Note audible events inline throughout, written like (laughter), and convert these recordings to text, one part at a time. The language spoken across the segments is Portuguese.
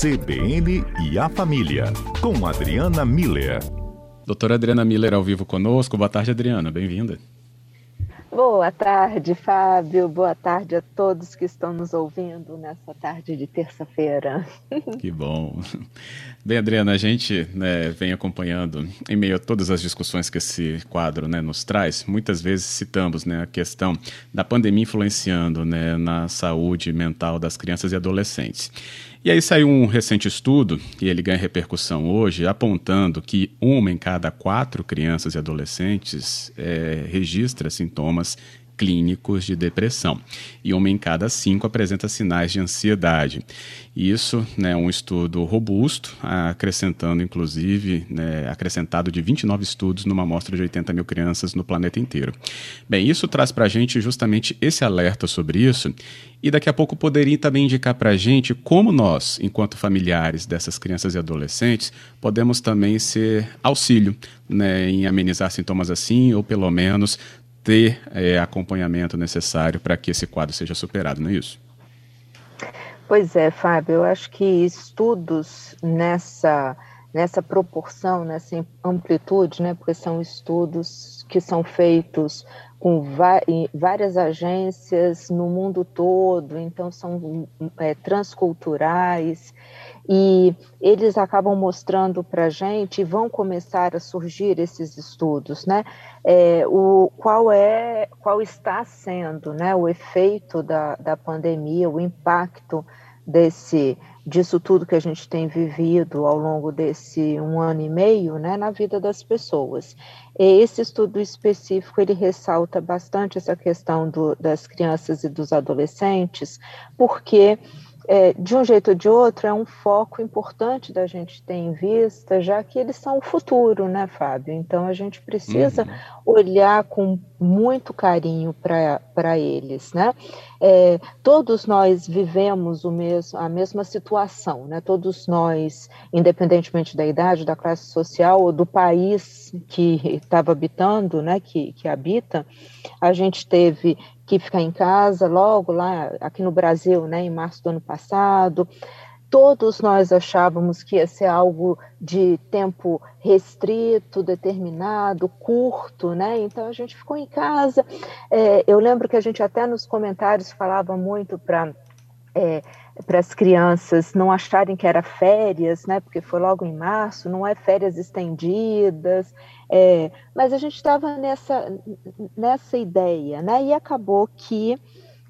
CBN e a Família, com Adriana Miller. Doutora Adriana Miller ao vivo conosco. Boa tarde, Adriana. Bem-vinda. Boa tarde, Fábio. Boa tarde a todos que estão nos ouvindo nessa tarde de terça-feira. (laughs) Que bom. Bem, Adriana, a gente né, vem acompanhando, em meio a todas as discussões que esse quadro né, nos traz, muitas vezes citamos né, a questão da pandemia influenciando né, na saúde mental das crianças e adolescentes. E aí saiu um recente estudo, e ele ganha repercussão hoje, apontando que uma em cada quatro crianças e adolescentes é, registra sintomas clínicos de depressão e uma em cada cinco apresenta sinais de ansiedade. Isso é né, um estudo robusto, acrescentando inclusive, né, acrescentado de 29 estudos numa amostra de 80 mil crianças no planeta inteiro. Bem, isso traz para a gente justamente esse alerta sobre isso e daqui a pouco poderia também indicar para a gente como nós, enquanto familiares dessas crianças e adolescentes, podemos também ser auxílio né, em amenizar sintomas assim, ou pelo menos ter é, acompanhamento necessário para que esse quadro seja superado, não é isso? Pois é, Fábio, eu acho que estudos nessa, nessa proporção, nessa amplitude, né, porque são estudos que são feitos com várias agências no mundo todo, então são é, transculturais, e eles acabam mostrando para a gente, e vão começar a surgir esses estudos, né? É, o, qual é, qual está sendo né, o efeito da, da pandemia, o impacto desse disso tudo que a gente tem vivido ao longo desse um ano e meio, né, na vida das pessoas. Esse estudo específico ele ressalta bastante essa questão do, das crianças e dos adolescentes, porque é, de um jeito ou de outro, é um foco importante da gente ter em vista, já que eles são o futuro, né, Fábio? Então a gente precisa uhum. olhar com muito carinho para eles, né? É, todos nós vivemos o mesmo, a mesma situação, né? Todos nós, independentemente da idade, da classe social ou do país que estava habitando, né? Que, que habita, a gente teve que ficar em casa logo lá aqui no Brasil, né, em março do ano passado. Todos nós achávamos que ia ser algo de tempo restrito, determinado, curto, né? Então a gente ficou em casa. É, eu lembro que a gente até nos comentários falava muito para é, para as crianças não acharem que era férias, né? Porque foi logo em março, não é férias estendidas, é, mas a gente estava nessa, nessa ideia, né? E acabou que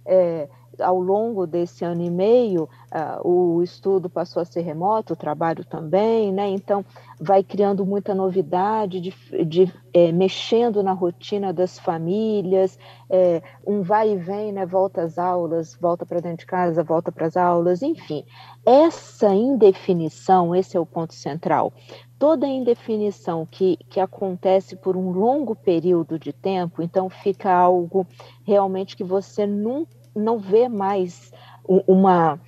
é, ao longo desse ano e meio, uh, o estudo passou a ser remoto, o trabalho também, né? Então, vai criando muita novidade, de, de é, mexendo na rotina das famílias, é, um vai e vem, né? Volta às aulas, volta para dentro de casa, volta para as aulas, enfim. Essa indefinição, esse é o ponto central. Toda indefinição que, que acontece por um longo período de tempo, então fica algo realmente que você nunca não vê mais uma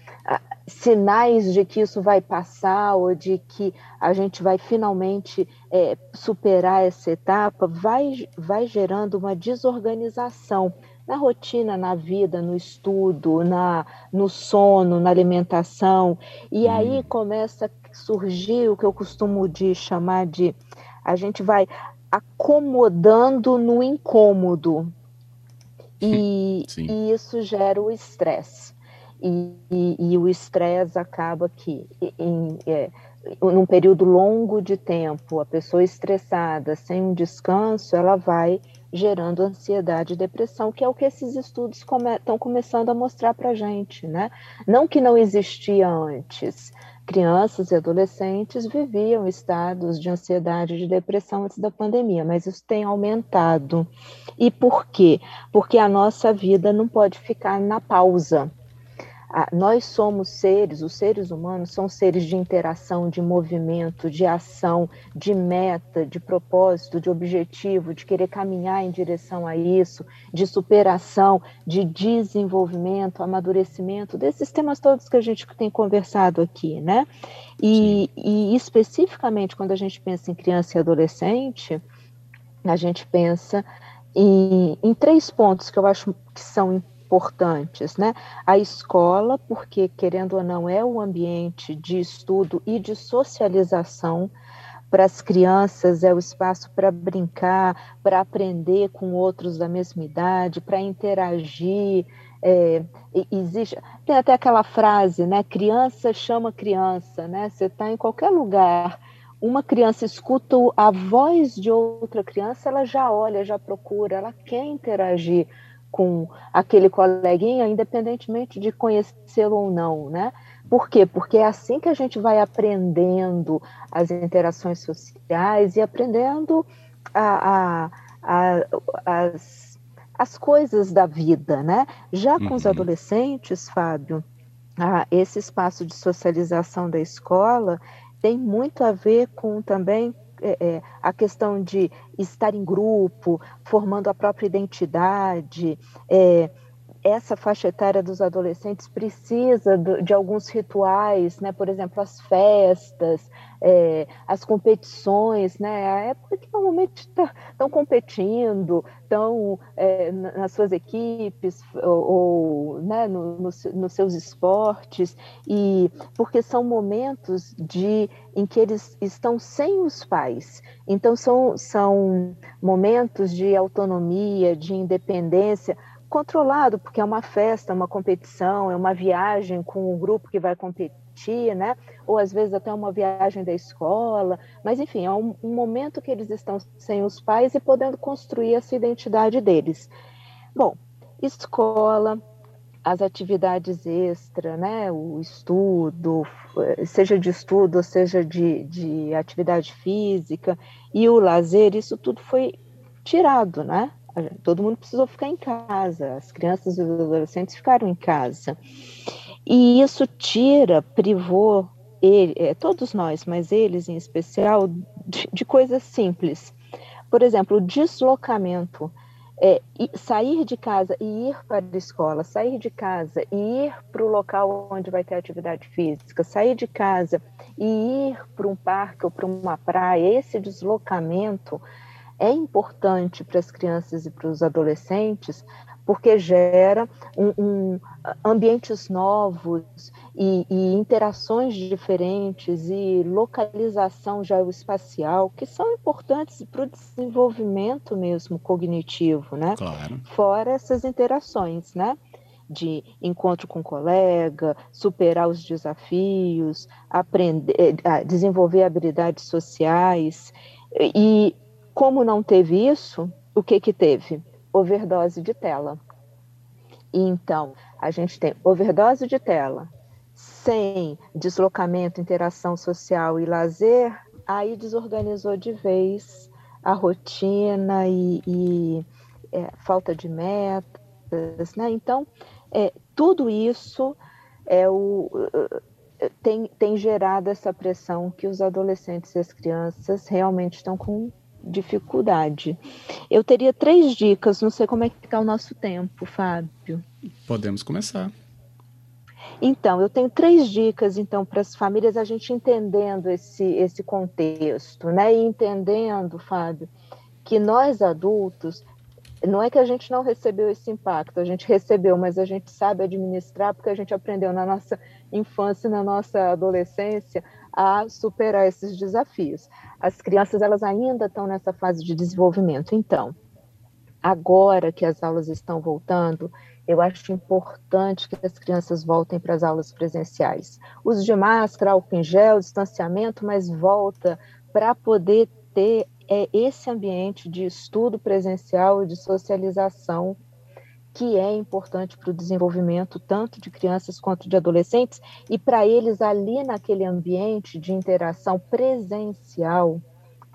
sinais de que isso vai passar ou de que a gente vai finalmente é, superar essa etapa, vai, vai gerando uma desorganização na rotina, na vida, no estudo, na, no sono, na alimentação. E hum. aí começa a surgir o que eu costumo de chamar de a gente vai acomodando no incômodo. E, (laughs) e isso gera o estresse. E, e, e, o estresse acaba que, em, é, num período longo de tempo, a pessoa estressada, sem um descanso, ela vai gerando ansiedade e depressão, que é o que esses estudos estão come começando a mostrar para a gente, né? Não que não existia antes, crianças e adolescentes viviam estados de ansiedade e de depressão antes da pandemia, mas isso tem aumentado. E por quê? Porque a nossa vida não pode ficar na pausa nós somos seres, os seres humanos são seres de interação, de movimento, de ação, de meta, de propósito, de objetivo, de querer caminhar em direção a isso, de superação, de desenvolvimento, amadurecimento, desses temas todos que a gente tem conversado aqui, né? E, e especificamente quando a gente pensa em criança e adolescente, a gente pensa em, em três pontos que eu acho que são importantes, né? A escola, porque querendo ou não é o ambiente de estudo e de socialização para as crianças, é o espaço para brincar, para aprender com outros da mesma idade, para interagir. É, existe tem até aquela frase, né? Criança chama criança, né? Você está em qualquer lugar uma criança escuta a voz de outra criança, ela já olha, já procura, ela quer interagir com aquele coleguinha, independentemente de conhecê-lo ou não, né? Por quê? Porque é assim que a gente vai aprendendo as interações sociais e aprendendo a, a, a, as, as coisas da vida, né? Já com uhum. os adolescentes, Fábio, esse espaço de socialização da escola, tem muito a ver com também é, é, a questão de estar em grupo, formando a própria identidade, é, essa faixa etária dos adolescentes precisa de alguns rituais, né? por exemplo, as festas, é, as competições, né? a época que normalmente estão tá, competindo, estão é, nas suas equipes ou, ou né? No, no, nos seus esportes, e porque são momentos de, em que eles estão sem os pais. Então, são, são momentos de autonomia, de independência, controlado, porque é uma festa, uma competição, é uma viagem com o grupo que vai competir, né? Ou às vezes até uma viagem da escola, mas enfim, é um, um momento que eles estão sem os pais e podendo construir essa identidade deles. Bom, escola, as atividades extra, né, o estudo, seja de estudo, seja de, de atividade física, e o lazer, isso tudo foi tirado, né? Todo mundo precisou ficar em casa, as crianças e os adolescentes ficaram em casa. E isso tira, privou ele, é, todos nós, mas eles em especial, de, de coisas simples. Por exemplo, o deslocamento. É, sair de casa e ir para a escola, sair de casa e ir para o local onde vai ter atividade física, sair de casa e ir para um parque ou para uma praia, esse deslocamento é importante para as crianças e para os adolescentes, porque gera um, um, ambientes novos e, e, interações diferentes e localização geoespacial que são importantes para o desenvolvimento mesmo cognitivo, né? Claro. Fora essas interações, né? De encontro com colega, superar os desafios, aprender, eh, desenvolver habilidades sociais e como não teve isso, o que que teve? Overdose de tela. E então, a gente tem overdose de tela, sem deslocamento, interação social e lazer, aí desorganizou de vez a rotina e, e é, falta de metas, né? Então, é, tudo isso é o, tem, tem gerado essa pressão que os adolescentes e as crianças realmente estão com dificuldade. Eu teria três dicas, não sei como é que está o nosso tempo, Fábio. Podemos começar. Então, eu tenho três dicas então para as famílias a gente entendendo esse esse contexto, né? E entendendo, Fábio, que nós adultos não é que a gente não recebeu esse impacto, a gente recebeu, mas a gente sabe administrar porque a gente aprendeu na nossa infância na nossa adolescência a superar esses desafios. As crianças elas ainda estão nessa fase de desenvolvimento. Então, agora que as aulas estão voltando, eu acho importante que as crianças voltem para as aulas presenciais. Uso de máscara, álcool em gel, distanciamento, mas volta para poder ter é, esse ambiente de estudo presencial e de socialização que é importante para o desenvolvimento tanto de crianças quanto de adolescentes, e para eles ali naquele ambiente de interação presencial,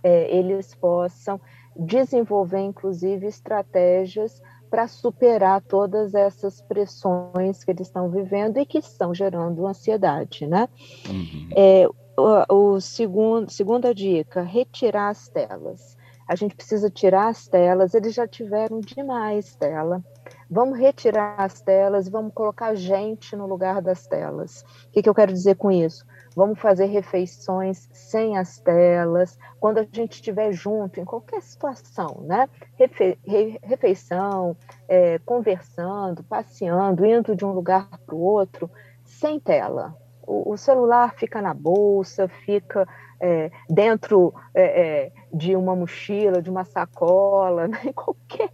é, eles possam desenvolver, inclusive, estratégias para superar todas essas pressões que eles estão vivendo e que estão gerando ansiedade, né? Uhum. É, o, o segundo, segunda dica, retirar as telas. A gente precisa tirar as telas, eles já tiveram demais tela vamos retirar as telas, vamos colocar gente no lugar das telas. O que, que eu quero dizer com isso? Vamos fazer refeições sem as telas, quando a gente estiver junto, em qualquer situação, né? Refe refeição, é, conversando, passeando, indo de um lugar para o outro, sem tela. O, o, celular fica na bolsa, fica é, dentro é, é de uma mochila, de uma sacola, (laughs) né? qualquer,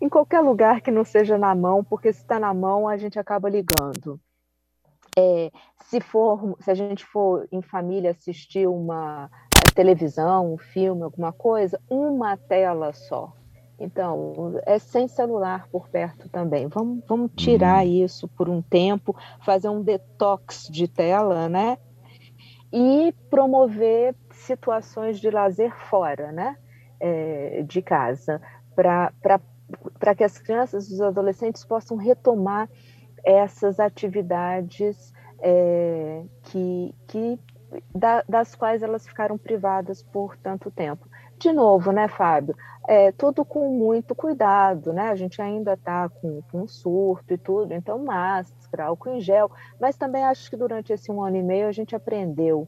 em qualquer lugar que não seja na mão, porque se está na mão a gente acaba ligando. É, se for, se a gente for em família assistir uma televisão, um filme, alguma coisa, uma tela só. Então, é sem celular por perto também. Vamos, vamos tirar uhum. isso por um tempo, fazer um detox de tela, né? E promover situações de lazer fora, né? É, de casa, para que as crianças e os adolescentes possam retomar essas atividades é, que, que da, das quais elas ficaram privadas por tanto tempo. De novo, né, Fábio? É, tudo com muito cuidado, né? A gente ainda está com, com surto e tudo, então máscara, álcool em gel, mas também acho que durante esse um ano e meio a gente aprendeu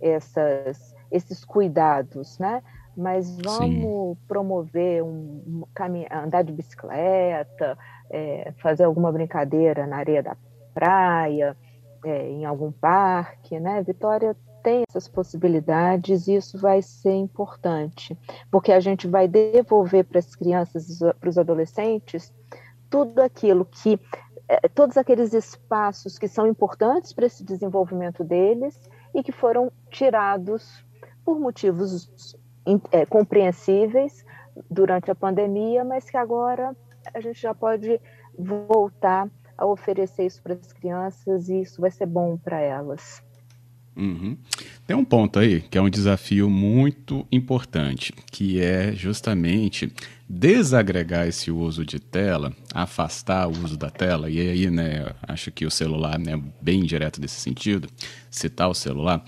essas, esses cuidados, né? Mas vamos Sim. promover um, um andar de bicicleta, é, fazer alguma brincadeira na areia da praia, é, em algum parque, né? Vitória tem essas possibilidades e isso vai ser importante, porque a gente vai devolver para as crianças, para os adolescentes, tudo aquilo que, é, todos aqueles espaços que são importantes para esse desenvolvimento deles e que foram tirados por motivos é, compreensíveis durante a pandemia, mas que agora a gente já pode voltar a oferecer isso para as crianças e isso vai ser bom para elas. Uhum. Tem um ponto aí que é um desafio muito importante, que é justamente desagregar esse uso de tela, afastar o uso da tela, e aí, né, acho que o celular é né, bem direto nesse sentido, citar o celular,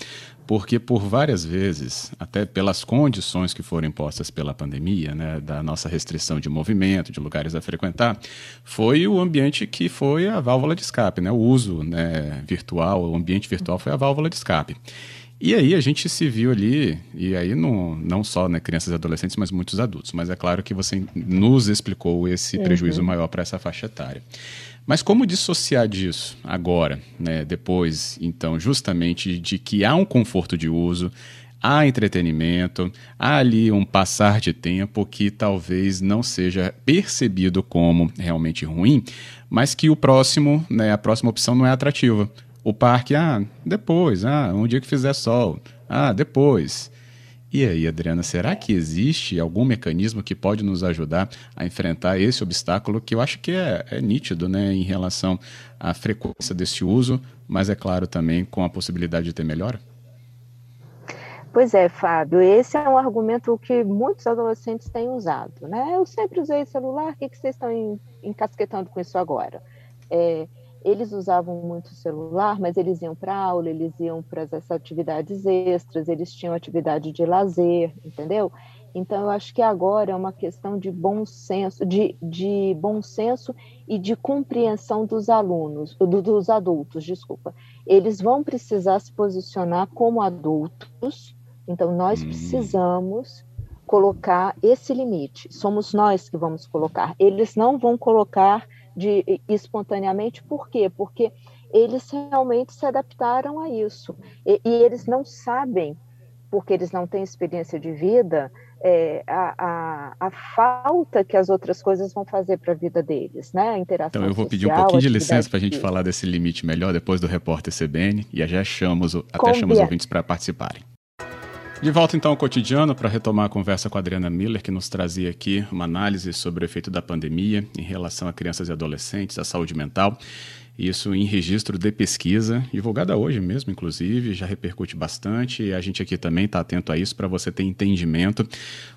porque por várias vezes, até pelas condições que foram impostas pela pandemia, né, da nossa restrição de movimento, de lugares a frequentar, foi o ambiente que foi a válvula de escape, né, o uso né, virtual, o ambiente virtual foi a válvula de escape. E aí a gente se viu ali, e aí não, não só né, crianças e adolescentes, mas muitos adultos. Mas é claro que você nos explicou esse uhum. prejuízo maior para essa faixa etária. Mas como dissociar disso agora, né, depois, então, justamente de que há um conforto de uso, há entretenimento, há ali um passar de tempo que talvez não seja percebido como realmente ruim, mas que o próximo, né, a próxima opção não é atrativa. O parque, ah, depois, ah, um dia que fizer sol, ah, depois. E aí, Adriana, será que existe algum mecanismo que pode nos ajudar a enfrentar esse obstáculo que eu acho que é, é nítido né, em relação à frequência desse uso, mas é claro também com a possibilidade de ter melhora? Pois é, Fábio, esse é um argumento que muitos adolescentes têm usado. Né? Eu sempre usei celular, o que, que vocês estão encasquetando com isso agora? É, eles usavam muito o celular, mas eles iam para aula, eles iam para as atividades extras, eles tinham atividade de lazer, entendeu? Então, eu acho que agora é uma questão de bom senso, de, de bom senso e de compreensão dos alunos, do, dos adultos, desculpa. Eles vão precisar se posicionar como adultos, então nós hum. precisamos colocar esse limite. Somos nós que vamos colocar. Eles não vão colocar de espontaneamente, por quê? Porque eles realmente se adaptaram a isso. E, e eles não sabem, porque eles não têm experiência de vida, é, a, a, a, falta que as outras coisas vão fazer para a vida deles, né? A interação Então eu vou pedir um pouquinho de licença para a gente falar desse limite melhor depois do repórter CBN e já chamamos, até chamamos os ouvintes para participarem. De volta então ao cotidiano para retomar a conversa com a Adriana Miller, que nos trazia aqui uma análise sobre o efeito da pandemia em relação a crianças e adolescentes, a saúde mental. Isso em registro de pesquisa, divulgada hoje mesmo, inclusive, já repercute bastante e a gente aqui também está atento a isso para você ter entendimento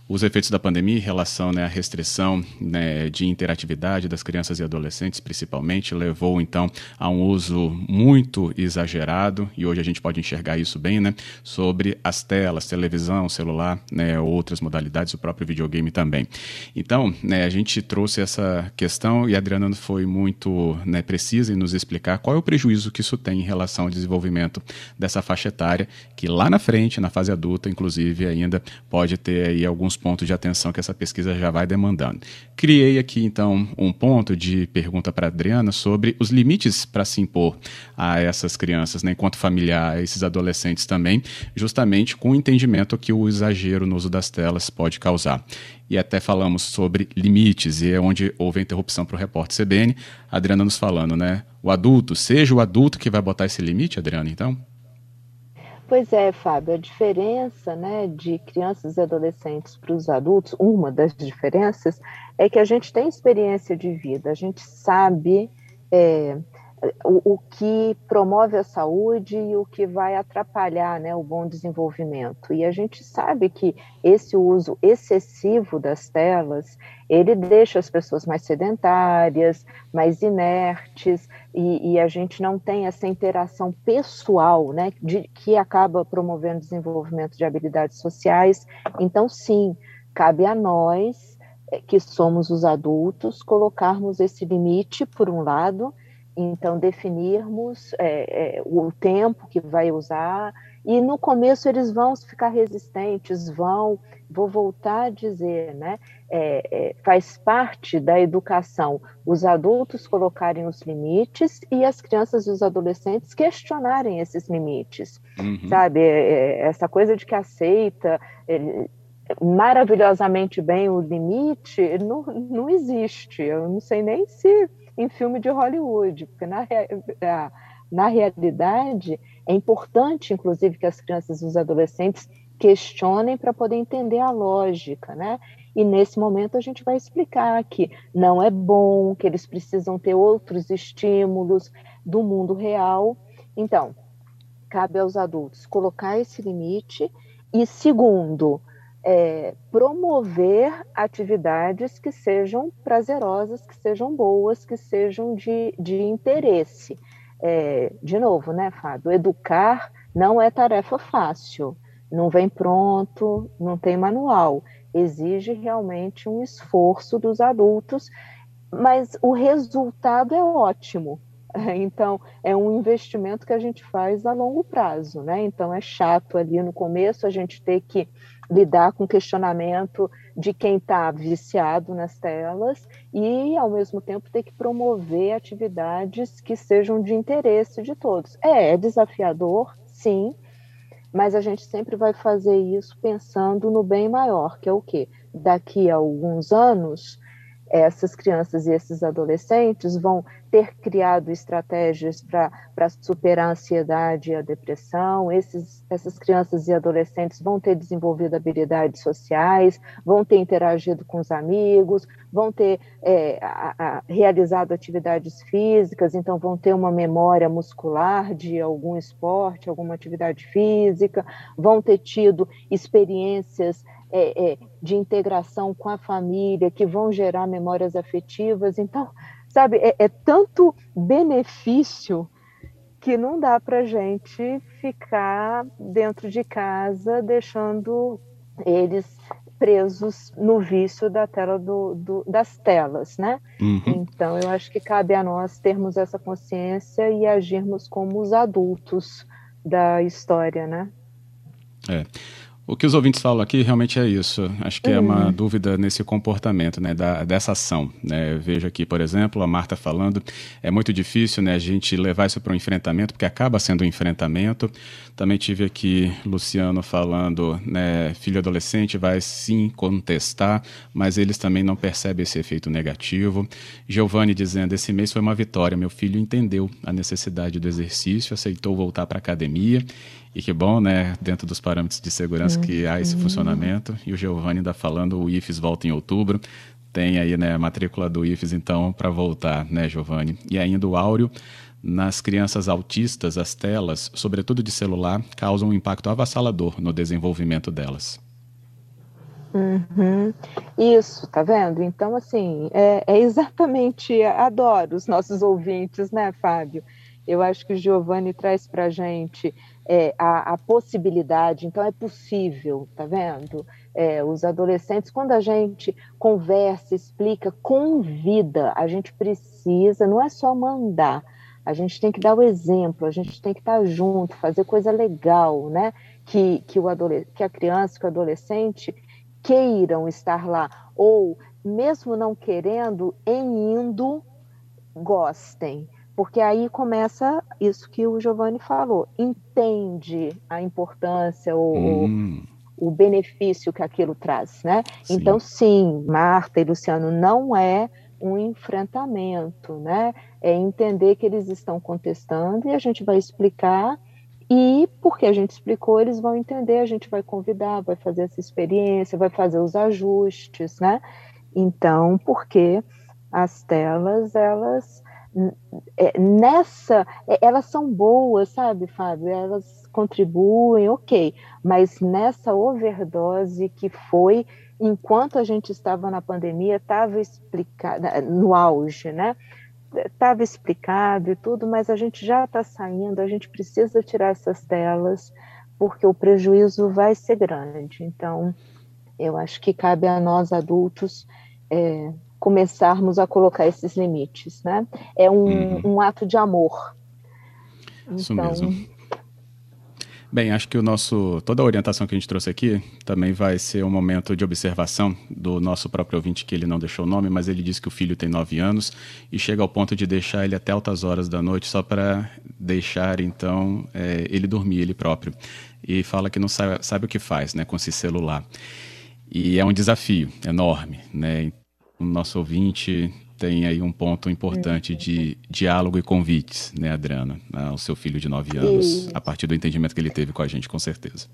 os efeitos da pandemia em relação né, à restrição né, de interatividade das crianças e adolescentes, principalmente, levou então a um uso muito exagerado, e hoje a gente pode enxergar isso bem, né, sobre as telas, televisão, celular, né, outras modalidades, o próprio videogame também. Então, né, a gente trouxe essa questão e a Adriana foi muito né, precisa em nos explicar qual é o prejuízo que isso tem em relação ao desenvolvimento dessa faixa etária, que lá na frente, na fase adulta, inclusive, ainda pode ter aí alguns pontos de atenção que essa pesquisa já vai demandando. Criei aqui, então, um ponto de pergunta para Adriana sobre os limites para se impor a essas crianças, né, enquanto familiar, a esses adolescentes também, justamente com o entendimento que o exagero no uso das telas pode causar. E até falamos sobre limites, e é onde houve a interrupção para o repórter CBN, Adriana nos falando, né? O adulto, seja o adulto que vai botar esse limite, Adriana, então? Pois é, Fábio, a diferença né, de crianças e adolescentes para os adultos, uma das diferenças, é que a gente tem experiência de vida, a gente sabe é, o, o, que promove a saúde e o que vai atrapalhar né, o bom desenvolvimento. E a gente sabe que esse uso excessivo das telas, ele deixa as pessoas mais sedentárias, mais inertes, e, e a gente não tem essa interação pessoal, né, de, que acaba promovendo o desenvolvimento de habilidades sociais. Então, sim, cabe a nós, eh, que somos os adultos, colocarmos esse limite, por um lado, então, definirmos é, é, o tempo que vai usar, e no começo eles vão ficar resistentes, vão, vou voltar a dizer, né? É, é, faz parte da educação os adultos colocarem os limites e as crianças e os adolescentes questionarem esses limites, uhum. sabe? É, é, essa coisa de que aceita maravilhosamente bem o limite não, não existe. Eu não sei nem se em filme de Hollywood, porque na, na realidade é importante, inclusive, que as crianças e os adolescentes questionem para poder entender a lógica, né? E nesse momento a gente vai explicar que não é bom, que eles precisam ter outros estímulos do mundo real. Então, cabe aos adultos colocar esse limite e segundo, é, promover atividades que sejam prazerosas, que sejam boas, que sejam de, de interesse. É, de novo, né, Fábio? Educar não é tarefa fácil, não vem pronto, não tem manual. Exige realmente um esforço dos adultos, mas o resultado é ótimo. (laughs) Então, é um investimento que a gente faz a longo prazo, né? Então, é chato ali no começo a gente ter que lidar com questionamento de quem está viciado nas telas e, ao mesmo tempo, ter que promover atividades que sejam de interesse de todos. É, é desafiador, sim, mas a gente sempre vai fazer isso pensando no bem maior, que é o quê? Daqui a alguns anos, essas crianças e esses adolescentes vão ter criado estratégias para superar a ansiedade e a depressão, esses, essas crianças e adolescentes vão ter desenvolvido habilidades sociais, vão ter interagido com os amigos, vão ter é, a, a, realizado atividades físicas, então vão ter uma memória muscular de algum esporte, alguma atividade física, vão ter tido experiências é, é, de integração com a família, que vão gerar memórias afetivas. Então, sabe, é, é tanto benefício que não dá para gente ficar dentro de casa deixando eles presos no vício da tela do, do, das telas, né? Uhum. Então eu acho que cabe a nós termos essa consciência e agirmos como os adultos da história, né? É. O que os ouvintes falam aqui realmente é isso. Acho que é uma uhum. dúvida nesse comportamento, né, da, dessa ação. Né? Vejo aqui, por exemplo, a Marta falando, é muito difícil né, a gente levar isso para um enfrentamento, porque acaba sendo um enfrentamento. Também tive aqui Luciano falando, né, filho adolescente vai sim contestar, mas eles também não percebem esse efeito negativo. Giovanni dizendo, esse mês foi uma vitória, meu filho entendeu a necessidade do exercício, aceitou voltar para a academia e que bom, né, dentro dos parâmetros de segurança que há esse uhum. funcionamento. E o Giovanni ainda falando, o IFES volta em outubro. tem aí né, a matrícula do IFES, então, para voltar, né, Giovanni? E ainda o áureo, nas crianças autistas, as telas, sobretudo de celular, causam um impacto avassalador no desenvolvimento delas. Uhum. Isso, tá vendo? Então, assim, é, é, exatamente, adoro os nossos ouvintes, né, Fábio? Eu acho que o Giovanni traz para a gente é, a, a, possibilidade, então é possível, tá vendo? É, os adolescentes, quando a gente conversa, explica, convida, a gente precisa, não é só mandar, a gente tem que dar o exemplo, a gente tem que estar junto, fazer coisa legal, né? Que, que, o que a criança, que o adolescente queiram estar lá, ou mesmo não querendo, em indo, gostem porque aí começa isso que o Giovanni falou, entende a importância, o, hum. o, o benefício que aquilo traz, né? Sim. Então, sim, Marta e Luciano, não é um enfrentamento, né? É entender que eles estão contestando e a gente vai explicar e porque a gente explicou, eles vão entender, a gente vai convidar, vai fazer essa experiência, vai fazer os ajustes, né? Então, porque as telas, elas nessa, é, elas são boas, sabe, Fábio? Elas contribuem, ok, mas nessa overdose que foi enquanto a gente estava na pandemia, estava explicado, no auge, né? Estava explicado e tudo, mas a gente já está saindo, a gente precisa tirar essas telas, porque o prejuízo vai ser grande. Então, eu acho que cabe a nós adultos é, começarmos a colocar esses limites, né? É um, uhum. um ato de amor. Isso então... mesmo. Bem, acho que o nosso toda a orientação que a gente trouxe aqui também vai ser um momento de observação do nosso próprio ouvinte que ele não deixou o nome, mas ele disse que o filho tem nove anos e chega ao ponto de deixar ele até altas horas da noite só para deixar então é, ele dormir ele próprio e fala que não sabe, sabe o que faz, né, com esse celular. E é um desafio enorme, né? O nosso ouvinte tem aí um ponto importante de diálogo e convites, né, Adriana, ao seu filho de nove anos, Isso. a partir do entendimento que ele teve com a gente, com certeza.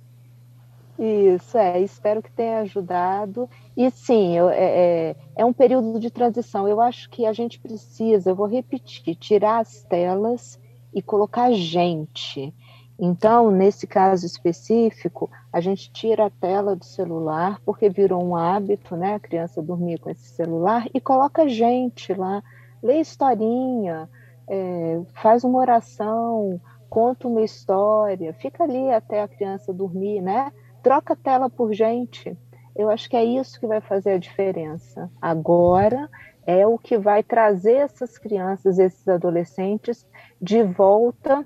Isso, é, espero que tenha ajudado. E sim, eu, é, é, é um período de transição. Eu acho que a gente precisa, eu vou repetir, tirar as telas e colocar gente. Então, nesse caso específico, a gente tira a tela do celular, porque virou um hábito, né? A criança dormir com esse celular, e coloca gente lá, lê historinha, é, faz uma oração, conta uma história, fica ali até a criança dormir, né? Troca a tela por gente. Eu acho que é isso que vai fazer a diferença. Agora é o que vai trazer essas crianças, esses adolescentes, de volta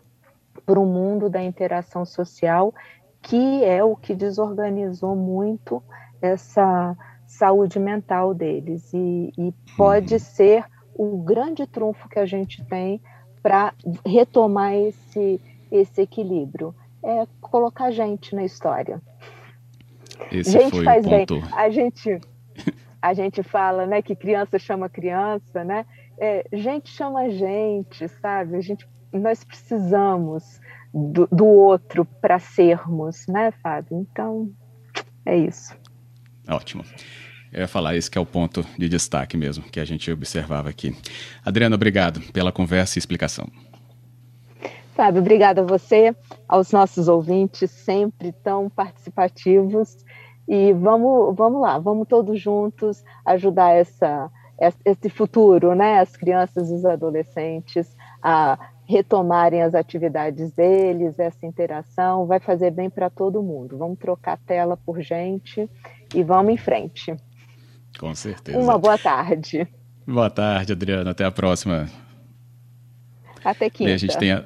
para o mundo da interação social, que é o que desorganizou muito essa saúde mental deles. E, e pode uhum. ser o grande trunfo que a gente tem para retomar esse, esse equilíbrio. É colocar gente na história. Esse gente faz bem. A gente, a gente fala né, que criança chama criança, né? É, gente chama gente, sabe? A gente nós precisamos do, do outro para sermos, né, Fábio? Então, é isso. Ótimo. Eu ia falar, esse que é o ponto de destaque mesmo, que a gente observava aqui. Adriana, obrigado pela conversa e explicação. Fábio, obrigada a você, aos nossos ouvintes, sempre tão participativos. E vamos, vamos lá, vamos todos juntos ajudar essa, esse futuro, né? As crianças e os adolescentes a retomarem as atividades deles, essa interação, vai fazer bem para todo mundo. Vamos trocar tela por gente e vamos em frente. Com certeza. Uma boa tarde. Boa tarde, Adriana. Até a próxima. Até quinta. E a gente tem a...